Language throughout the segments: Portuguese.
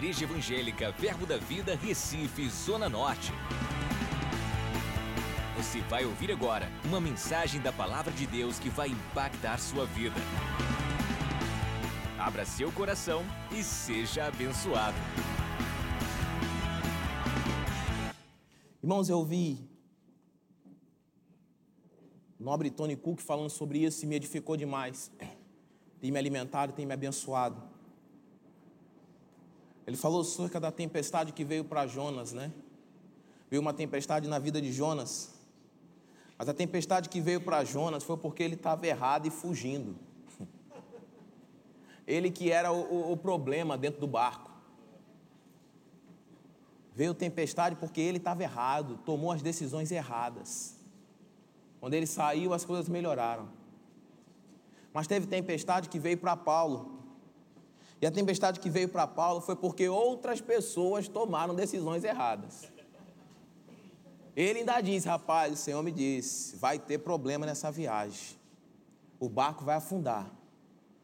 Igreja Evangélica Verbo da Vida, Recife, Zona Norte. Você vai ouvir agora uma mensagem da Palavra de Deus que vai impactar sua vida. Abra seu coração e seja abençoado. Irmãos, eu ouvi nobre Tony Cook falando sobre isso e me edificou demais. Tem me alimentado, tem me abençoado. Ele falou acerca da tempestade que veio para Jonas, né? Veio uma tempestade na vida de Jonas. Mas a tempestade que veio para Jonas foi porque ele estava errado e fugindo. Ele que era o, o, problema dentro do barco. Veio tempestade porque ele estava errado, tomou as decisões erradas. Quando ele saiu, as coisas melhoraram. Mas teve tempestade que veio para Paulo. E a tempestade que veio para Paulo foi porque outras pessoas tomaram decisões erradas. Ele ainda disse: Rapaz, o Senhor me disse, vai ter problema nessa viagem. O barco vai afundar.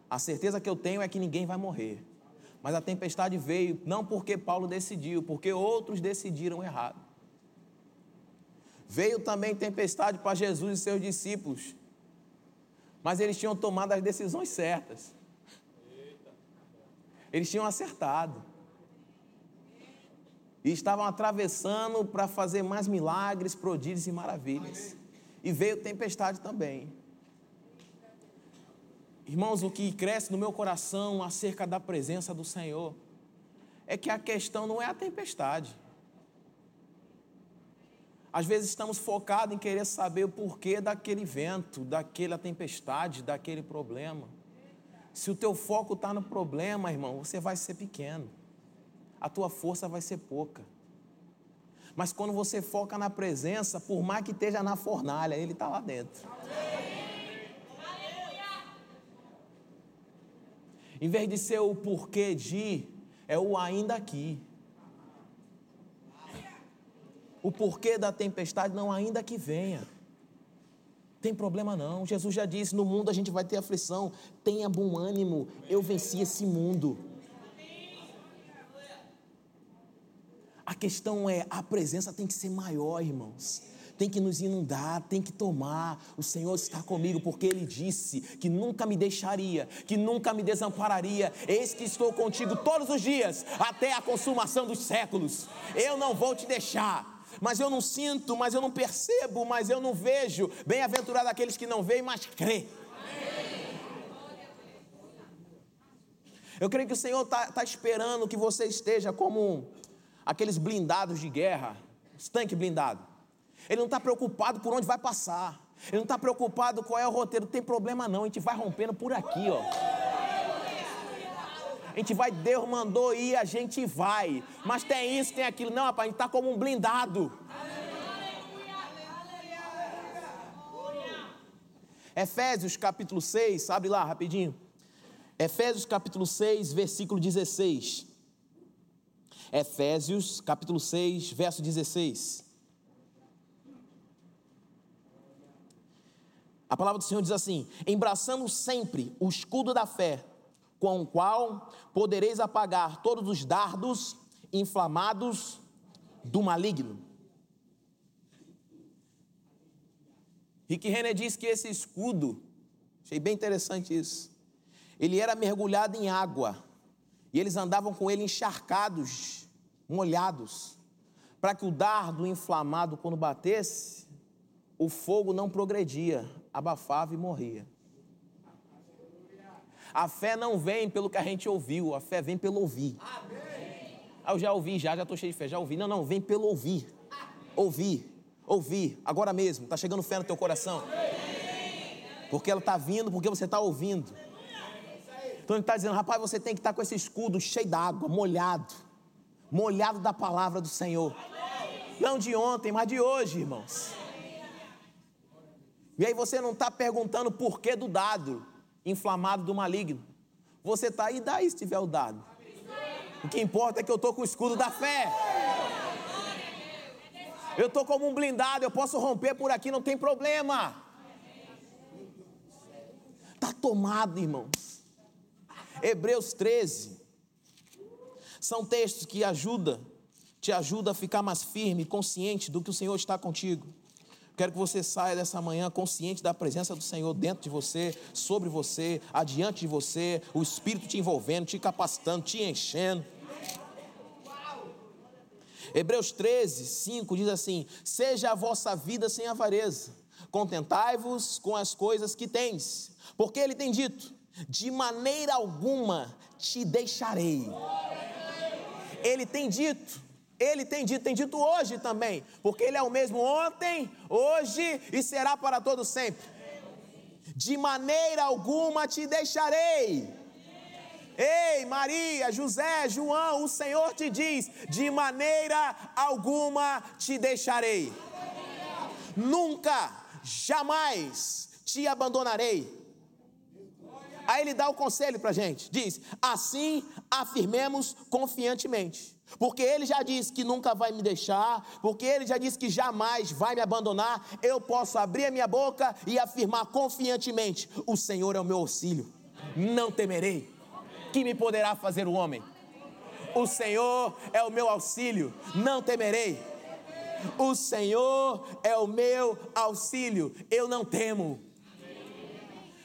A certeza que eu tenho é que ninguém vai morrer. Mas a tempestade veio não porque Paulo decidiu, porque outros decidiram errado. Veio também tempestade para Jesus e seus discípulos, mas eles tinham tomado as decisões certas. Eles tinham acertado. E estavam atravessando para fazer mais milagres, prodígios e maravilhas. E veio tempestade também. Irmãos, o que cresce no meu coração acerca da presença do Senhor é que a questão não é a tempestade. Às vezes estamos focados em querer saber o porquê daquele vento, daquela tempestade, daquele problema. Se o teu foco está no problema, irmão, você vai ser pequeno. A tua força vai ser pouca. Mas quando você foca na presença, por mais que esteja na fornalha, ele está lá dentro. Em vez de ser o porquê de, é o ainda aqui. O porquê da tempestade não ainda que venha. Tem problema não. Jesus já disse: no mundo a gente vai ter aflição. Tenha bom ânimo. Eu venci esse mundo. A questão é: a presença tem que ser maior, irmãos tem que nos inundar, tem que tomar. O Senhor está comigo, porque Ele disse que nunca me deixaria, que nunca me desampararia. Eis que estou contigo todos os dias, até a consumação dos séculos. Eu não vou te deixar. Mas eu não sinto, mas eu não percebo, mas eu não vejo. Bem-aventurado aqueles que não veem, mas crê. Eu creio que o Senhor está tá esperando que você esteja como aqueles blindados de guerra, os tanques blindados. Ele não está preocupado por onde vai passar. Ele não está preocupado qual é o roteiro. Não tem problema não, a gente vai rompendo por aqui, ó. A gente vai, Deus mandou ir, a gente vai. Mas tem isso, tem aquilo. Não, rapaz, a gente está como um blindado. Efésios capítulo 6, abre lá rapidinho. Efésios capítulo 6, versículo 16. Efésios capítulo 6, verso 16. A palavra do Senhor diz assim: embraçando sempre o escudo da fé, com o qual podereis apagar todos os dardos inflamados do maligno. Rick Renner diz que esse escudo, achei bem interessante isso, ele era mergulhado em água, e eles andavam com ele encharcados, molhados, para que o dardo inflamado, quando batesse, o fogo não progredia, abafava e morria. A fé não vem pelo que a gente ouviu, a fé vem pelo ouvir. Ah, eu já ouvi, já, já estou cheio de fé, já ouvi. Não, não, vem pelo ouvir. Ouvir, ouvir, agora mesmo. Está chegando fé no teu coração. Porque ela está vindo, porque você está ouvindo. Então ele está dizendo, rapaz, você tem que estar tá com esse escudo cheio d'água, molhado. Molhado da palavra do Senhor. Não de ontem, mas de hoje, irmãos. E aí você não está perguntando o porquê do dado inflamado do maligno. Você está aí, daí se tiver o dado. O que importa é que eu estou com o escudo da fé. Eu estou como um blindado, eu posso romper por aqui, não tem problema. Está tomado, irmãos. Hebreus 13. São textos que ajudam, te ajudam a ficar mais firme, consciente do que o Senhor está contigo. Quero que você saia dessa manhã consciente da presença do Senhor dentro de você, sobre você, adiante de você, o Espírito te envolvendo, te capacitando, te enchendo. Hebreus 13, 5 diz assim: Seja a vossa vida sem avareza, contentai-vos com as coisas que tens, porque ele tem dito: De maneira alguma te deixarei. Ele tem dito, ele tem dito, tem dito hoje também, porque Ele é o mesmo ontem, hoje e será para todo sempre. De maneira alguma te deixarei. Ei, Maria, José, João, o Senhor te diz: de maneira alguma te deixarei. Nunca, jamais te abandonarei. Aí ele dá o conselho para a gente: diz, assim afirmemos confiantemente porque ele já disse que nunca vai me deixar, porque ele já disse que jamais vai me abandonar, eu posso abrir a minha boca e afirmar confiantemente: O Senhor é o meu auxílio, não temerei. Que me poderá fazer o homem? O Senhor é o meu auxílio, não temerei. O Senhor é o meu auxílio, eu não temo.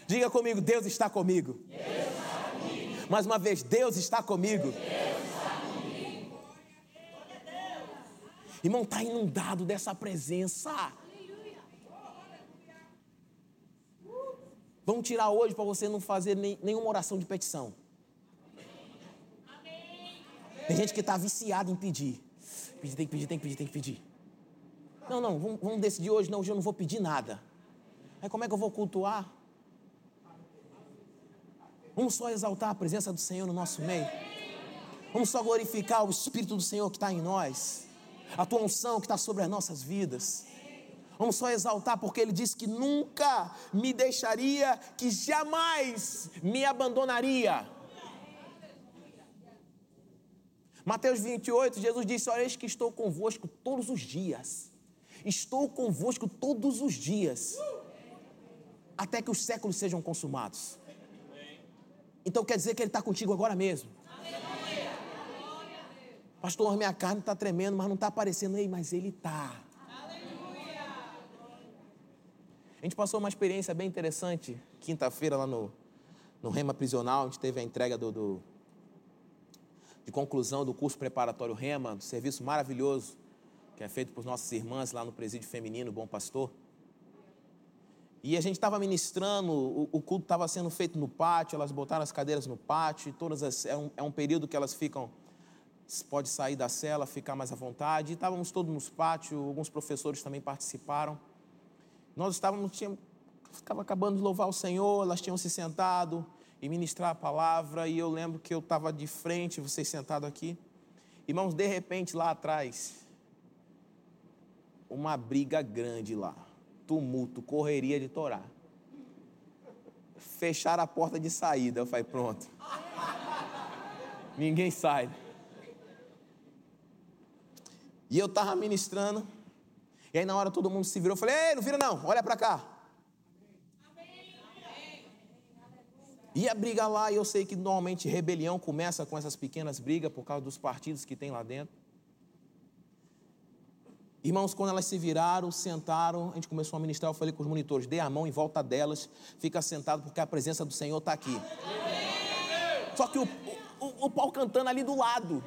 Diga comigo: Deus está comigo. Deus está comigo. Mais uma vez, Deus está comigo. Deus Irmão, está inundado dessa presença. Vamos tirar hoje para você não fazer nem, nenhuma oração de petição. Tem gente que está viciada em pedir. Pedir, tem que pedir, tem que pedir, tem que pedir. Não, não, vamos, vamos decidir hoje. Não, hoje eu não vou pedir nada. Aí como é que eu vou cultuar? Vamos só exaltar a presença do Senhor no nosso meio. Vamos só glorificar o Espírito do Senhor que está em nós a tua unção que está sobre as nossas vidas. Vamos só exaltar, porque Ele disse que nunca me deixaria, que jamais me abandonaria. Mateus 28, Jesus disse: Olha, eis que estou convosco todos os dias. Estou convosco todos os dias, até que os séculos sejam consumados. Então quer dizer que Ele está contigo agora mesmo. Pastor, minha carne está tremendo, mas não está aparecendo. Ei, mas ele está. A gente passou uma experiência bem interessante quinta-feira lá no, no Rema Prisional. A gente teve a entrega do, do, de conclusão do curso preparatório Rema, do serviço maravilhoso que é feito por nossas irmãs lá no Presídio Feminino Bom Pastor. E a gente estava ministrando, o, o culto estava sendo feito no pátio, elas botaram as cadeiras no pátio, todas as, é, um, é um período que elas ficam pode sair da cela, ficar mais à vontade. E estávamos todos nos pátios, alguns professores também participaram. Nós estávamos, tínhamos, ficava acabando de louvar o Senhor, elas tinham se sentado e ministrar a palavra, e eu lembro que eu estava de frente, vocês sentados aqui. Irmãos, de repente lá atrás, uma briga grande lá, tumulto, correria de Torá. Fecharam a porta de saída, eu falei, pronto. Ninguém sai. E eu estava ministrando. E aí na hora todo mundo se virou. Eu falei, ei, não vira não, olha para cá. Ia brigar lá, e eu sei que normalmente rebelião começa com essas pequenas brigas por causa dos partidos que tem lá dentro. Irmãos, quando elas se viraram, sentaram, a gente começou a ministrar, eu falei com os monitores, dê a mão em volta delas, fica sentado porque a presença do Senhor está aqui. Só que o, o, o pau cantando ali do lado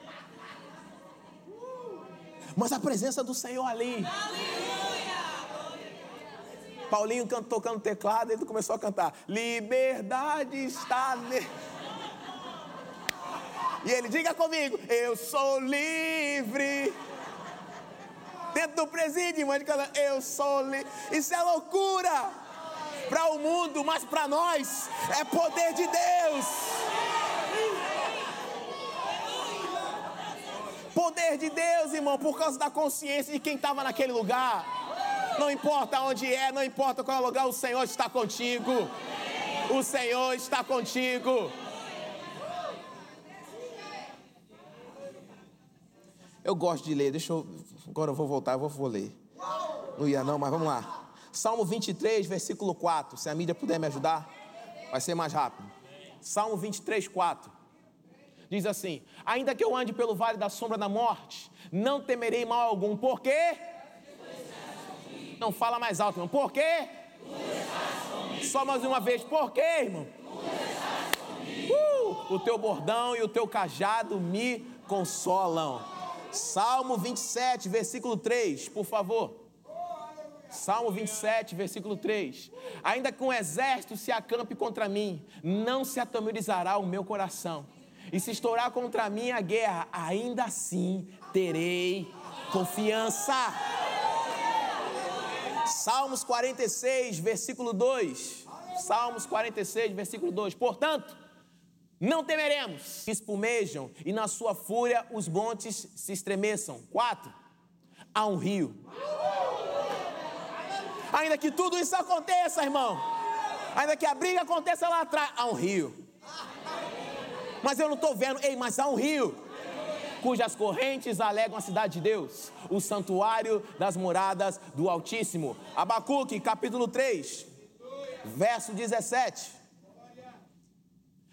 mas a presença do Senhor ali. Paulinho tocando teclado, ele começou a cantar: Liberdade está nele. E ele, diga comigo, eu sou livre. Dentro do presídio, mãe, eu sou livre. Isso é loucura para o mundo, mas para nós é poder de Deus. Poder de Deus, irmão, por causa da consciência de quem estava naquele lugar. Não importa onde é, não importa qual é o lugar, o Senhor está contigo. O Senhor está contigo. Eu gosto de ler, deixa eu. Agora eu vou voltar, eu vou, vou ler. Não ia não, mas vamos lá. Salmo 23, versículo 4. Se a mídia puder me ajudar, vai ser mais rápido. Salmo 23, 4. Diz assim: Ainda que eu ande pelo vale da sombra da morte, não temerei mal algum. Por quê? Não fala mais alto, irmão. Por quê? Só mais uma vez. Por quê, irmão? Uh, o teu bordão e o teu cajado me consolam. Salmo 27, versículo 3, por favor. Salmo 27, versículo 3. Ainda que um exército se acampe contra mim, não se atemorizará o meu coração. E se estourar contra mim a guerra, ainda assim terei confiança. Salmos 46, versículo 2. Salmos 46, versículo 2. Portanto, não temeremos, espumejam e na sua fúria os montes se estremeçam. 4. Há um rio Ainda que tudo isso aconteça, irmão. Ainda que a briga aconteça lá atrás, há um rio. Mas eu não estou vendo, ei, mas há um rio. Cujas correntes alegam a cidade de Deus, o santuário das moradas do Altíssimo. Abacuque, capítulo 3, verso 17.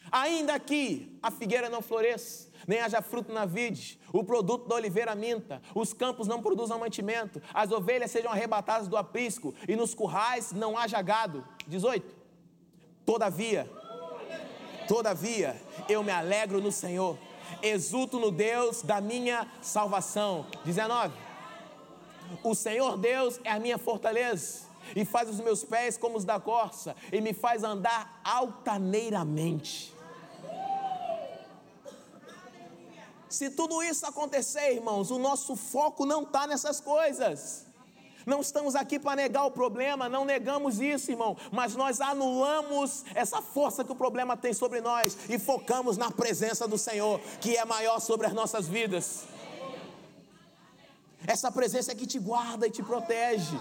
Ainda que a figueira não floresça, nem haja fruto na vide, o produto da oliveira minta, os campos não produzam mantimento, as ovelhas sejam arrebatadas do aprisco, e nos currais não haja gado. 18. Todavia, todavia, eu me alegro no Senhor, exulto no Deus da minha salvação. 19. O Senhor Deus é a minha fortaleza, e faz os meus pés como os da corça, e me faz andar altaneiramente. Se tudo isso acontecer, irmãos, o nosso foco não está nessas coisas. Não estamos aqui para negar o problema, não negamos isso, irmão, mas nós anulamos essa força que o problema tem sobre nós e focamos na presença do Senhor, que é maior sobre as nossas vidas. Essa presença é que te guarda e te protege.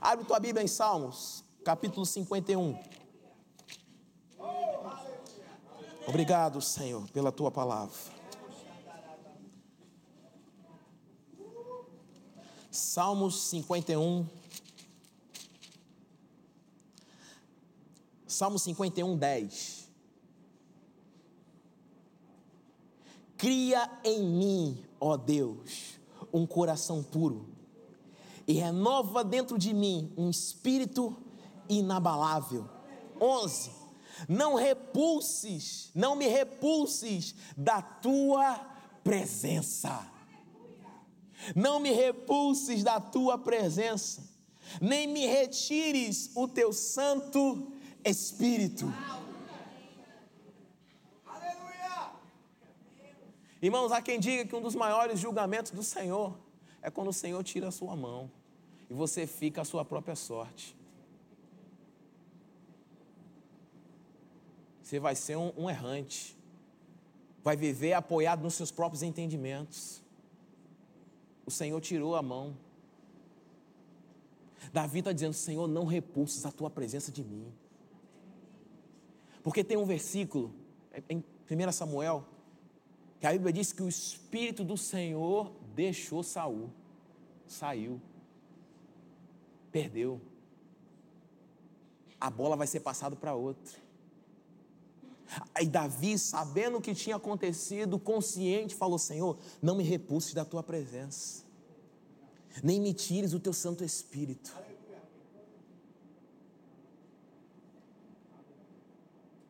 Abre tua Bíblia em Salmos, capítulo 51. Obrigado, Senhor, pela tua palavra. Salmos 51. Salmo 51, 10. Cria em mim, ó Deus, um coração puro, e renova dentro de mim um espírito inabalável. 11 não repulses, não me repulses da tua presença. Não me repulses da tua presença, nem me retires o teu Santo Espírito. Aleluia! Irmãos, há quem diga que um dos maiores julgamentos do Senhor é quando o Senhor tira a sua mão e você fica à sua própria sorte. Você vai ser um, um errante. Vai viver apoiado nos seus próprios entendimentos. O Senhor tirou a mão. Davi está dizendo: Senhor, não repulses a tua presença de mim. Porque tem um versículo é, em 1 Samuel, que a Bíblia diz que o Espírito do Senhor deixou Saul, saiu, perdeu. A bola vai ser passada para outro. Aí Davi, sabendo o que tinha acontecido, consciente, falou: Senhor, não me repulses da tua presença, nem me tires o teu Santo Espírito.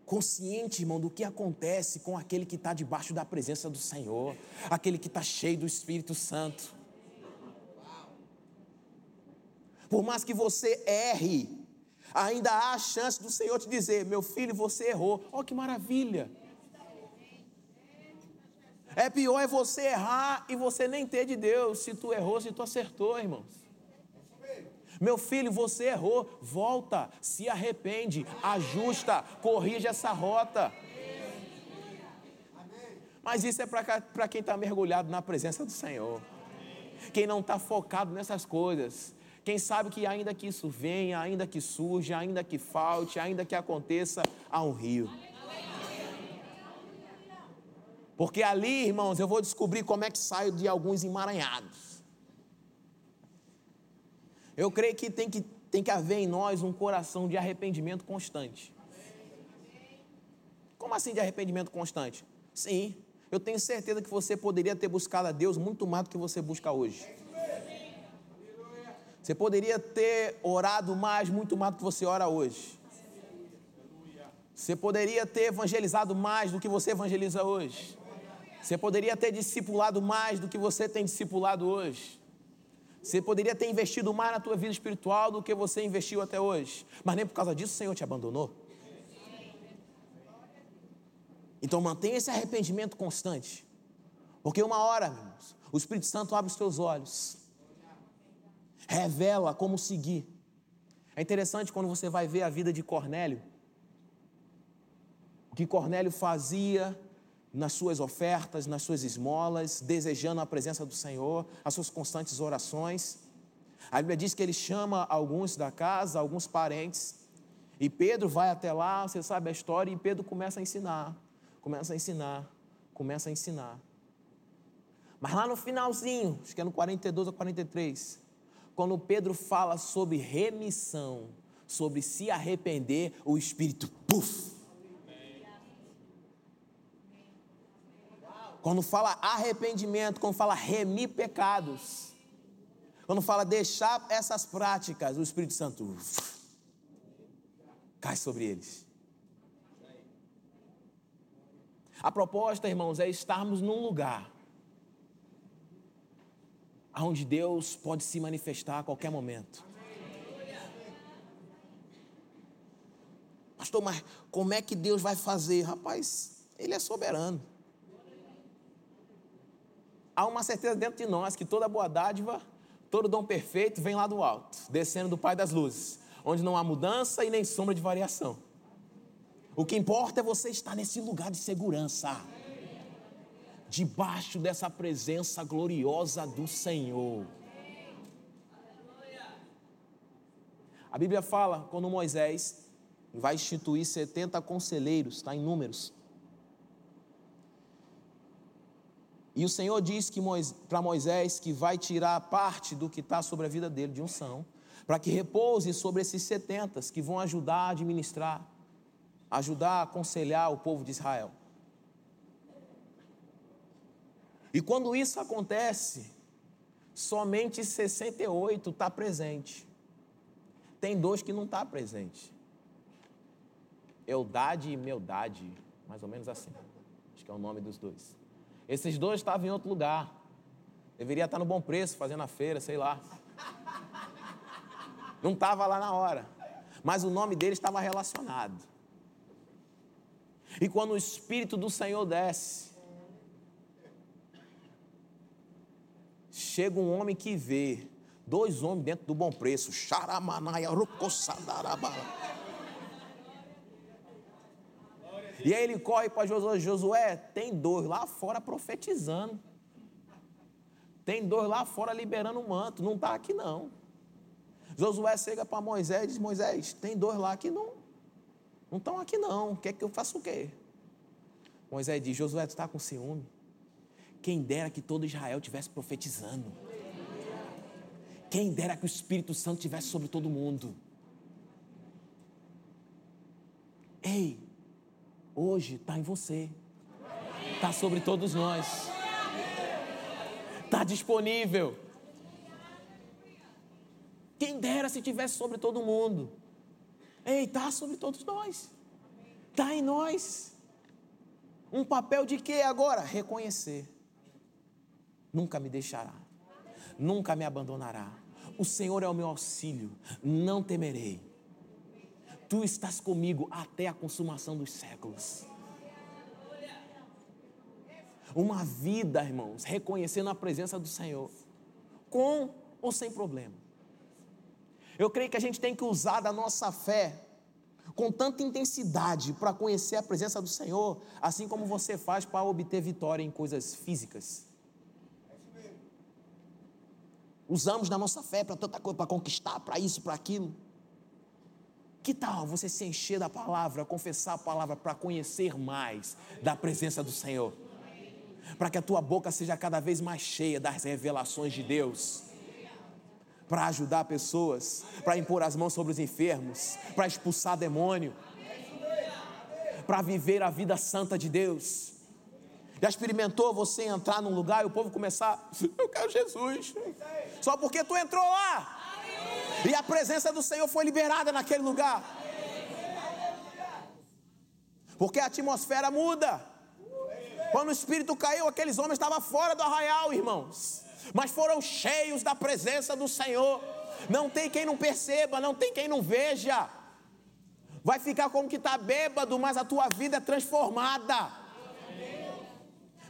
Consciente, irmão, do que acontece com aquele que está debaixo da presença do Senhor, aquele que está cheio do Espírito Santo. Por mais que você erre, ainda há a chance do Senhor te dizer: meu filho, você errou. Olha que maravilha. É pior é você errar e você nem ter de Deus, se tu errou, se tu acertou, irmãos. Meu filho, você errou, volta, se arrepende, ajusta, corrige essa rota. Mas isso é para quem está mergulhado na presença do Senhor. Quem não está focado nessas coisas, quem sabe que ainda que isso venha, ainda que surja, ainda que falte, ainda que aconteça, há um rio. Porque ali, irmãos, eu vou descobrir como é que saio de alguns emaranhados. Eu creio que tem que, tem que haver em nós um coração de arrependimento constante. Como assim de arrependimento constante? Sim, eu tenho certeza que você poderia ter buscado a Deus muito mais do que você busca hoje. Você poderia ter orado mais, muito mais do que você ora hoje. Você poderia ter evangelizado mais do que você evangeliza hoje. Você poderia ter discipulado mais do que você tem discipulado hoje. Você poderia ter investido mais na tua vida espiritual do que você investiu até hoje. Mas nem por causa disso o Senhor te abandonou. Então mantenha esse arrependimento constante. Porque uma hora, irmãos, o Espírito Santo abre os teus olhos. Revela como seguir. É interessante quando você vai ver a vida de Cornélio. O que Cornélio fazia nas suas ofertas, nas suas esmolas, desejando a presença do Senhor, as suas constantes orações. A Bíblia diz que ele chama alguns da casa, alguns parentes, e Pedro vai até lá, você sabe a história, e Pedro começa a ensinar, começa a ensinar, começa a ensinar. Mas lá no finalzinho, acho que é no 42 ou 43, quando Pedro fala sobre remissão, sobre se arrepender, o Espírito, puf, Quando fala arrependimento, quando fala remir pecados, quando fala deixar essas práticas, o Espírito Santo uf, cai sobre eles. A proposta, irmãos, é estarmos num lugar onde Deus pode se manifestar a qualquer momento. Pastor, mas como é que Deus vai fazer? Rapaz, Ele é soberano há uma certeza dentro de nós que toda boa dádiva, todo dom perfeito vem lá do alto, descendo do Pai das luzes, onde não há mudança e nem sombra de variação. O que importa é você estar nesse lugar de segurança, debaixo dessa presença gloriosa do Senhor. A Bíblia fala quando Moisés vai instituir 70 conselheiros, está em números. E o Senhor diz que para Moisés que vai tirar parte do que está sobre a vida dele de unção, para que repouse sobre esses setentas que vão ajudar a administrar, ajudar a aconselhar o povo de Israel. E quando isso acontece, somente 68 está presente. Tem dois que não está presente. Eudade e Meudade, mais ou menos assim. Acho que é o nome dos dois. Esses dois estavam em outro lugar. Deveria estar no bom preço, fazendo a feira, sei lá. Não estava lá na hora. Mas o nome dele estava relacionado. E quando o Espírito do Senhor desce, chega um homem que vê dois homens dentro do bom preço. Xaramanaia, rucossadarabala. E aí ele corre para Josué: Josué, tem dois lá fora profetizando. Tem dois lá fora liberando o manto. Não está aqui não. Josué chega para Moisés e diz: Moisés, tem dois lá que não não estão aqui não. Quer que eu faça o quê? Moisés diz: Josué, tu está com ciúme? Quem dera que todo Israel tivesse profetizando. Quem dera que o Espírito Santo tivesse sobre todo mundo. Ei, hoje está em você, está sobre todos nós, está disponível. Quem dera se tivesse sobre todo mundo. Ei, está sobre todos nós, está em nós. Um papel de quê agora? Reconhecer. Nunca me deixará, nunca me abandonará. O Senhor é o meu auxílio, não temerei tu estás comigo até a consumação dos séculos. Uma vida, irmãos, reconhecendo a presença do Senhor, com ou sem problema. Eu creio que a gente tem que usar da nossa fé com tanta intensidade para conhecer a presença do Senhor, assim como você faz para obter vitória em coisas físicas. Usamos da nossa fé para tanta coisa, para conquistar, para isso, para aquilo. Que tal você se encher da palavra, confessar a palavra para conhecer mais da presença do Senhor? Para que a tua boca seja cada vez mais cheia das revelações de Deus. Para ajudar pessoas, para impor as mãos sobre os enfermos, para expulsar demônio, para viver a vida santa de Deus. Já experimentou você entrar num lugar e o povo começar, eu quero Jesus, só porque tu entrou lá. E a presença do Senhor foi liberada naquele lugar. Porque a atmosfera muda. Quando o Espírito caiu, aqueles homens estavam fora do arraial, irmãos. Mas foram cheios da presença do Senhor. Não tem quem não perceba, não tem quem não veja. Vai ficar como que está bêbado, mas a tua vida é transformada.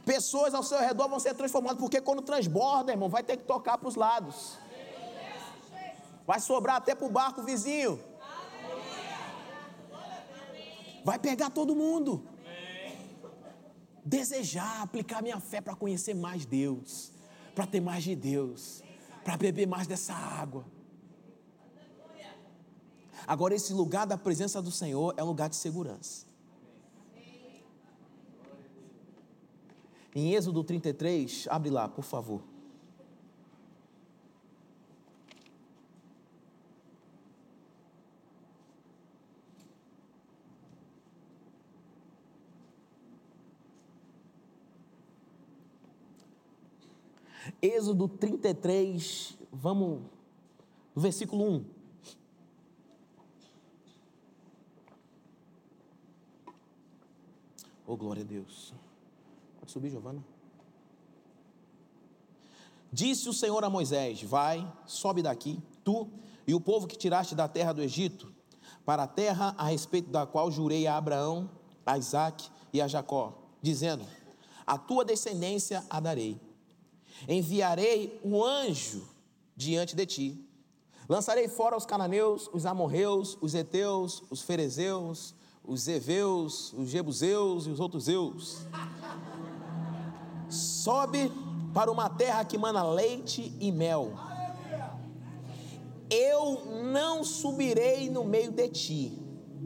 Pessoas ao seu redor vão ser transformadas, porque quando transborda, irmão, vai ter que tocar para os lados. Vai sobrar até para o barco vizinho. Vai pegar todo mundo. Desejar, aplicar minha fé para conhecer mais Deus, para ter mais de Deus, para beber mais dessa água. Agora, esse lugar da presença do Senhor é um lugar de segurança. Em Êxodo 33, abre lá, por favor. Êxodo 33, vamos no versículo 1. Oh, glória a Deus. Pode subir, Giovana. Disse o Senhor a Moisés: Vai, sobe daqui, tu e o povo que tiraste da terra do Egito, para a terra a respeito da qual jurei a Abraão, a Isaac e a Jacó, dizendo: A tua descendência a darei enviarei um anjo diante de ti. Lançarei fora os cananeus, os amorreus, os heteus, os ferezeus, os eveus, os jebuseus e os outros eus. Sobe para uma terra que mana leite e mel. Eu não subirei no meio de ti.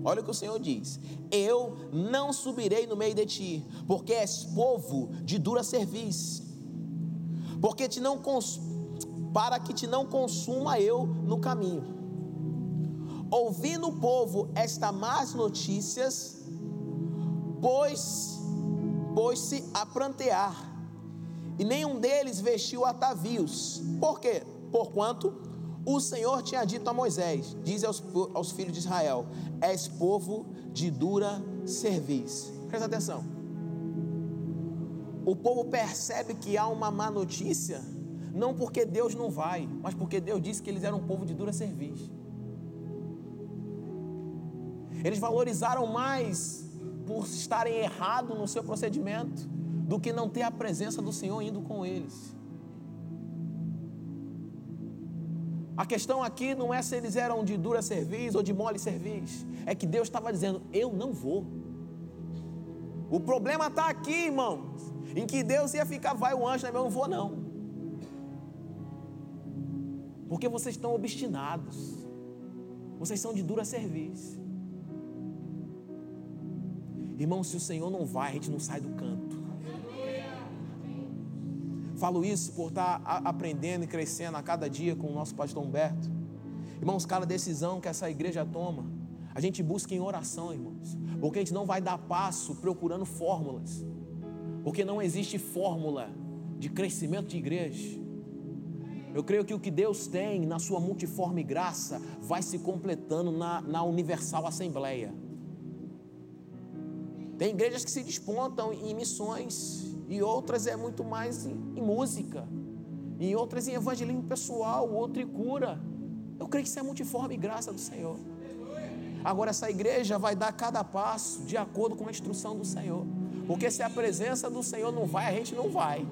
Olha o que o Senhor diz: Eu não subirei no meio de ti, porque és povo de dura serviço porque te não para que te não consuma eu no caminho. Ouvindo o povo estas más notícias, pôs pôs-se a prantear, e nenhum deles vestiu atavios. Por quê? Porquanto o Senhor tinha dito a Moisés: Diz aos, aos filhos de Israel: És povo de dura cerviz. Presta atenção o povo percebe que há uma má notícia, não porque Deus não vai, mas porque Deus disse que eles eram um povo de dura serviço. Eles valorizaram mais por estarem errados no seu procedimento do que não ter a presença do Senhor indo com eles. A questão aqui não é se eles eram de dura serviço ou de mole serviço, é que Deus estava dizendo: Eu não vou. O problema está aqui, irmãos em que Deus ia ficar, vai o anjo, né? eu não vou não. Porque vocês estão obstinados. Vocês são de dura serviço. Irmão, se o Senhor não vai, a gente não sai do canto. Falo isso por estar aprendendo e crescendo a cada dia com o nosso pastor Humberto. Irmãos, cada decisão que essa igreja toma, a gente busca em oração, irmãos. Porque a gente não vai dar passo procurando fórmulas. Porque não existe fórmula de crescimento de igreja. Eu creio que o que Deus tem na sua multiforme graça vai se completando na, na universal assembleia. Tem igrejas que se despontam em missões, e outras é muito mais em, em música, em outras em evangelismo pessoal, outro em cura. Eu creio que isso é multiforme graça do Senhor. Agora, essa igreja vai dar cada passo de acordo com a instrução do Senhor. Porque se a presença do Senhor não vai, a gente não vai.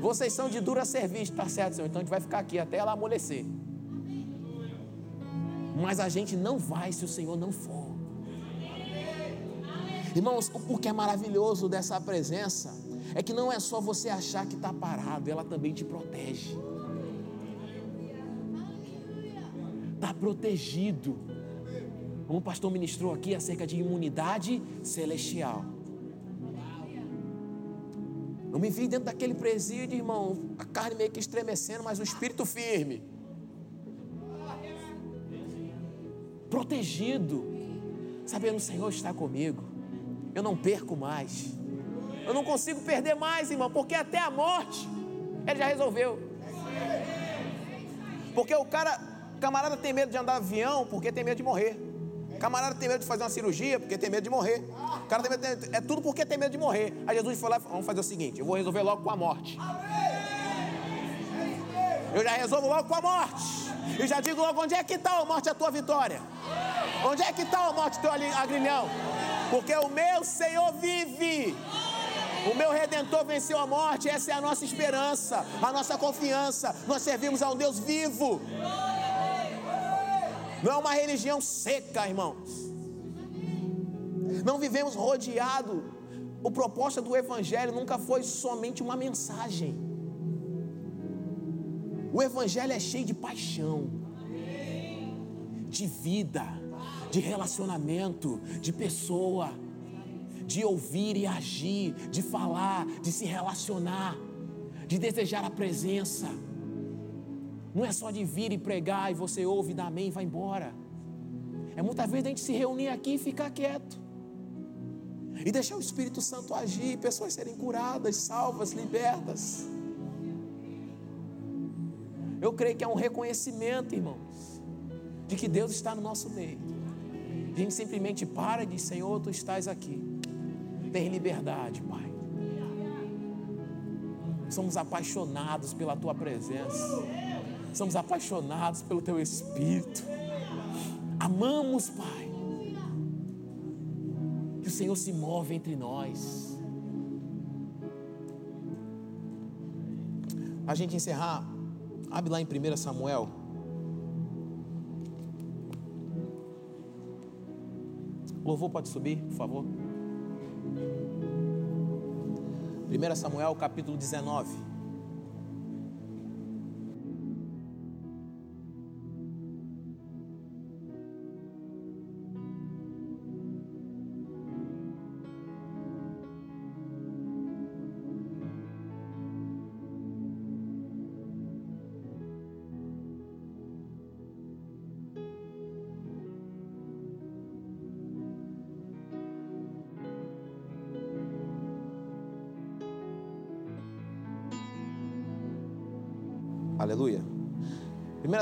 Vocês são de dura serviço, tá certo, Senhor? Então a gente vai ficar aqui até ela amolecer. Mas a gente não vai se o Senhor não for. Irmãos, o que é maravilhoso dessa presença é que não é só você achar que está parado, ela também te protege. Está protegido o pastor ministrou aqui acerca de imunidade celestial. Eu me vi dentro daquele presídio, irmão, a carne meio que estremecendo, mas o espírito firme. Protegido. sabendo o Senhor está comigo. Eu não perco mais. Eu não consigo perder mais, irmão, porque até a morte ele já resolveu. Porque o cara, camarada tem medo de andar avião porque tem medo de morrer. Camarada tem medo de fazer uma cirurgia porque tem medo de morrer. O cara tem medo, é tudo porque tem medo de morrer. Aí Jesus lá, vamos fazer o seguinte, eu vou resolver logo com a morte. Eu já resolvo logo com a morte. E já digo logo onde é que está a morte a tua vitória. Onde é que está a morte teu agrilhão? Porque o meu Senhor vive. O meu redentor venceu a morte, essa é a nossa esperança, a nossa confiança. Nós servimos a um Deus vivo. Não é uma religião seca, irmãos. Não vivemos rodeado. O propósito do Evangelho nunca foi somente uma mensagem. O Evangelho é cheio de paixão, de vida, de relacionamento, de pessoa de ouvir e agir, de falar, de se relacionar, de desejar a presença. Não é só de vir e pregar e você ouve, dá amém e vai embora. É muitas vezes a gente se reunir aqui e ficar quieto. E deixar o Espírito Santo agir, pessoas serem curadas, salvas, libertas. Eu creio que é um reconhecimento, irmãos, de que Deus está no nosso meio. A gente simplesmente para e diz: Senhor, tu estás aqui. Tem liberdade, Pai. Somos apaixonados pela Tua presença. Somos apaixonados pelo Teu Espírito. Amamos, Pai. Que o Senhor se move entre nós. A gente encerrar, abre lá em 1 Samuel. Louvor pode subir, por favor. 1 Samuel capítulo 19.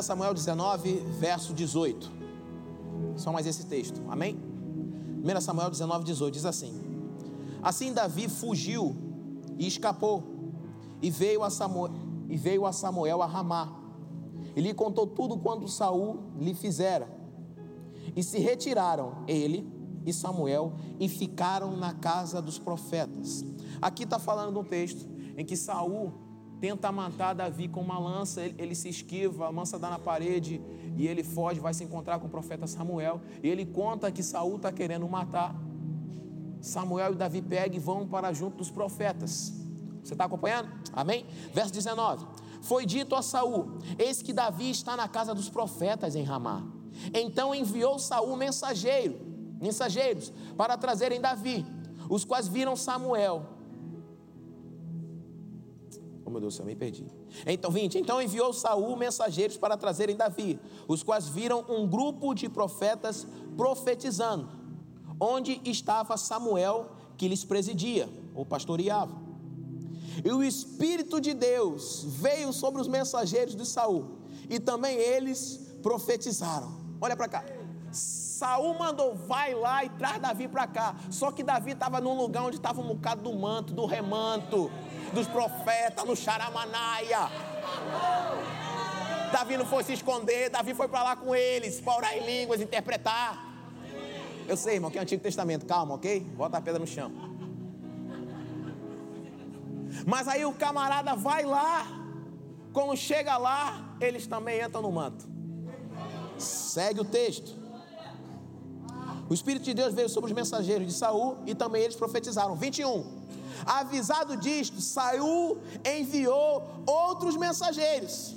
1 Samuel 19, verso 18. Só mais esse texto, amém? 1 Samuel 19, 18 diz assim: Assim Davi fugiu e escapou, e veio a Samuel, e veio a, Samuel a Ramá, e lhe contou tudo quanto Saul lhe fizera. E se retiraram ele e Samuel e ficaram na casa dos profetas. Aqui está falando de um texto em que Saul tenta matar Davi com uma lança, ele, ele, se esquiva, a lança dá na parede e ele foge, vai se encontrar com o profeta Samuel. E ele conta que Saul está querendo matar. Samuel e Davi pegam e vão para junto dos profetas. Você está acompanhando? Amém? Verso 19: Foi dito a Saul: Eis que Davi está na casa dos profetas em Ramá. Então enviou Saul mensageiro, mensageiros para trazerem Davi, os quais viram Samuel Oh meu Deus céu, me perdi. Então, 20. Então enviou Saul mensageiros para trazerem Davi, os quais viram um grupo de profetas profetizando, onde estava Samuel, que lhes presidia, ou pastoreava. E o Espírito de Deus veio sobre os mensageiros de Saul, e também eles profetizaram. Olha para cá. Saul mandou, vai lá e traz Davi para cá. Só que Davi estava num lugar onde estava um bocado do manto, do remanto dos profetas no Xaramanaia. Davi não foi se esconder, Davi foi para lá com eles, para orar em línguas, interpretar. Eu sei, irmão, que é Antigo Testamento, calma, ok? Bota a pedra no chão. Mas aí o camarada vai lá, quando chega lá, eles também entram no manto. Segue o texto. O Espírito de Deus veio sobre os mensageiros de Saul e também eles profetizaram. 21. Avisado disto, Saul enviou outros mensageiros,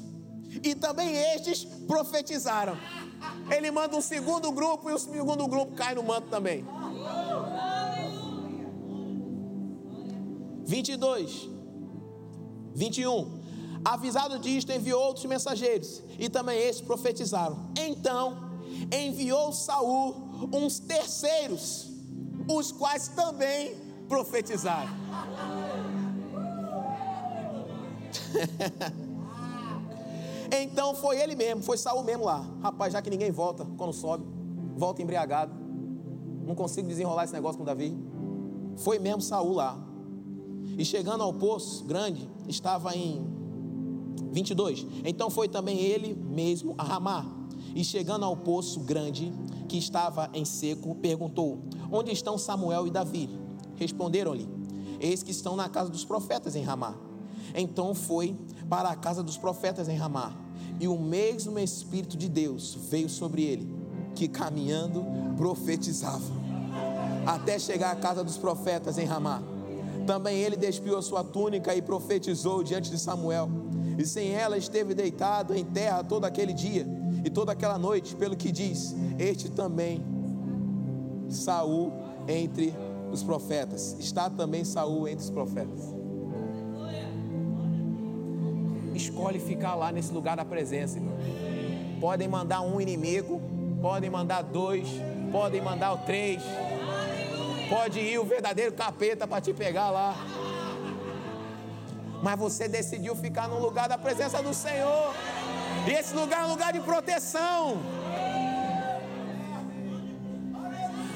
e também estes profetizaram. Ele manda um segundo grupo e o segundo grupo cai no manto também. 22, 21. Avisado disto, enviou outros mensageiros, e também estes profetizaram. Então enviou Saul uns terceiros, os quais também profetizaram. então foi ele mesmo, foi Saul mesmo lá. Rapaz, já que ninguém volta quando sobe, volta embriagado. Não consigo desenrolar esse negócio com Davi. Foi mesmo Saul lá. E chegando ao poço grande, estava em 22. Então foi também ele mesmo a Ramá. E chegando ao poço grande, que estava em seco, perguntou: Onde estão Samuel e Davi? Responderam-lhe: Eis que estão na casa dos profetas em Ramá. Então foi para a casa dos profetas em Ramá, e o mesmo Espírito de Deus veio sobre ele, que caminhando profetizava, até chegar à casa dos profetas em Ramá. Também ele despiu a sua túnica e profetizou diante de Samuel, e sem ela esteve deitado em terra todo aquele dia e toda aquela noite, pelo que diz, este também Saul entre os profetas. Está também Saul entre os profetas. Escolhe ficar lá nesse lugar da presença, irmão. Podem mandar um inimigo, podem mandar dois, podem mandar três. Pode ir o verdadeiro capeta para te pegar lá. Mas você decidiu ficar no lugar da presença do Senhor. E esse lugar é um lugar de proteção.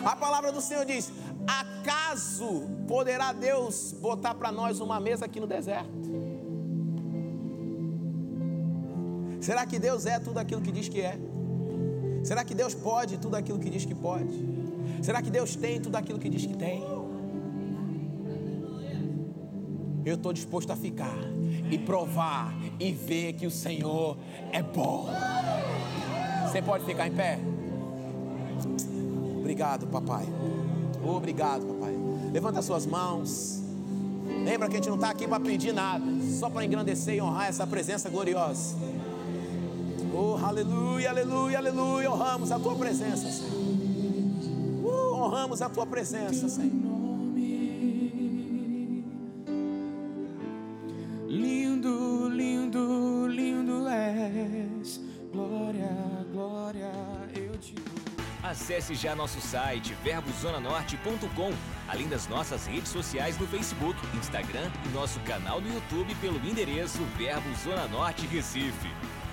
A palavra do Senhor diz: Acaso poderá Deus botar para nós uma mesa aqui no deserto? Será que Deus é tudo aquilo que diz que é? Será que Deus pode tudo aquilo que diz que pode? Será que Deus tem tudo aquilo que diz que tem? Eu estou disposto a ficar e provar e ver que o Senhor é bom. Você pode ficar em pé? Obrigado, papai. Obrigado, papai. Levanta suas mãos. Lembra que a gente não está aqui para pedir nada, só para engrandecer e honrar essa presença gloriosa. Oh, aleluia, aleluia, aleluia. Honramos a tua presença, Senhor. Uh, honramos a tua presença, Senhor. Lindo, lindo, lindo és. Glória, glória, eu te dou. Acesse já nosso site verbozonanorte.com, além das nossas redes sociais no Facebook, Instagram e nosso canal no YouTube pelo endereço Verbo Zona Norte Recife.